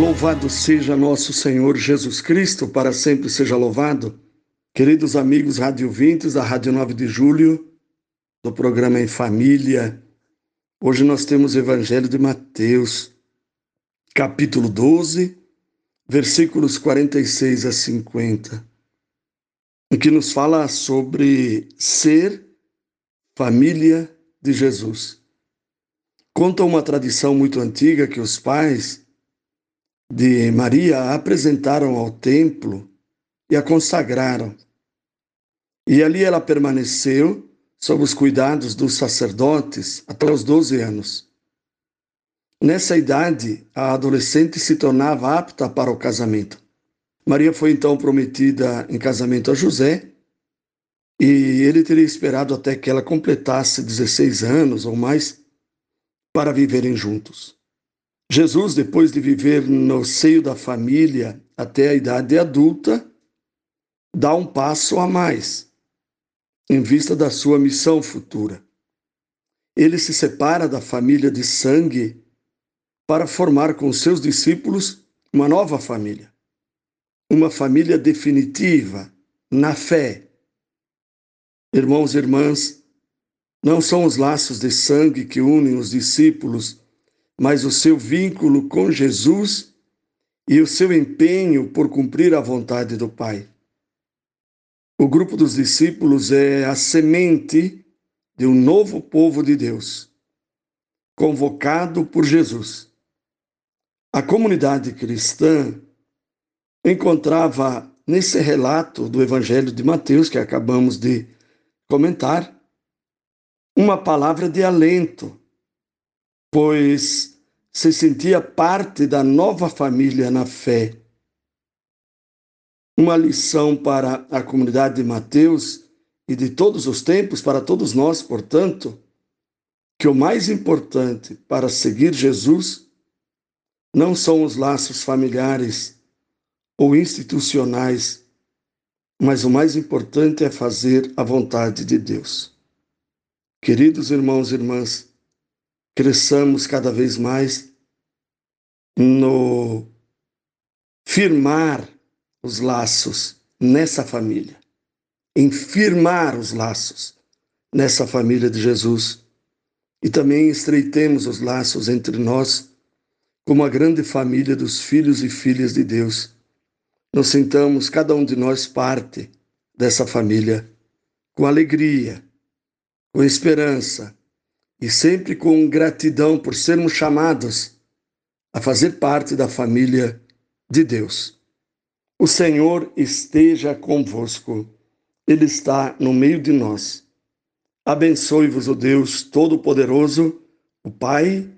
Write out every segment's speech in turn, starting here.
Louvado seja nosso Senhor Jesus Cristo, para sempre seja louvado. Queridos amigos radiovintes da Rádio 9 de Julho, do programa Em Família, hoje nós temos o Evangelho de Mateus, capítulo 12, versículos 46 a 50, em que nos fala sobre ser família de Jesus. Conta uma tradição muito antiga que os pais de Maria a apresentaram ao templo e a consagraram. E ali ela permaneceu sob os cuidados dos sacerdotes até os 12 anos. Nessa idade, a adolescente se tornava apta para o casamento. Maria foi então prometida em casamento a José e ele teria esperado até que ela completasse 16 anos ou mais para viverem juntos. Jesus, depois de viver no seio da família até a idade adulta, dá um passo a mais em vista da sua missão futura. Ele se separa da família de sangue para formar com seus discípulos uma nova família, uma família definitiva na fé. Irmãos e irmãs, não são os laços de sangue que unem os discípulos mas o seu vínculo com Jesus e o seu empenho por cumprir a vontade do Pai. O grupo dos discípulos é a semente de um novo povo de Deus, convocado por Jesus. A comunidade cristã encontrava nesse relato do Evangelho de Mateus, que acabamos de comentar, uma palavra de alento pois se sentia parte da nova família na fé. Uma lição para a comunidade de Mateus e de todos os tempos, para todos nós, portanto, que o mais importante para seguir Jesus não são os laços familiares ou institucionais, mas o mais importante é fazer a vontade de Deus. Queridos irmãos e irmãs, cresçamos cada vez mais no firmar os laços nessa família, em firmar os laços nessa família de Jesus e também estreitemos os laços entre nós como a grande família dos filhos e filhas de Deus. Nos sintamos cada um de nós parte dessa família com alegria, com esperança, e sempre com gratidão por sermos chamados a fazer parte da família de Deus. O Senhor esteja convosco, Ele está no meio de nós. Abençoe-vos o Deus Todo-Poderoso, o Pai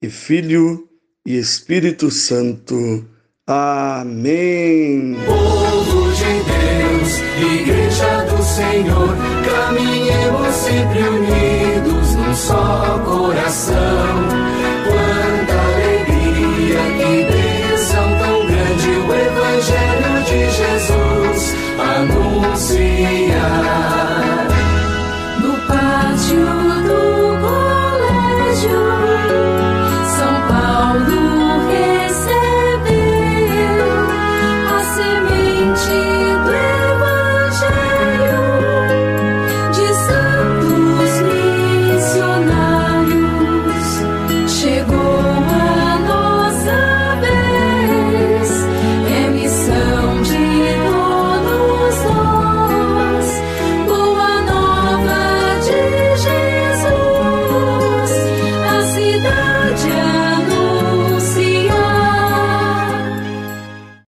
e Filho e Espírito Santo. Amém. Povo de Deus, Igreja do Senhor, caminhemos sempre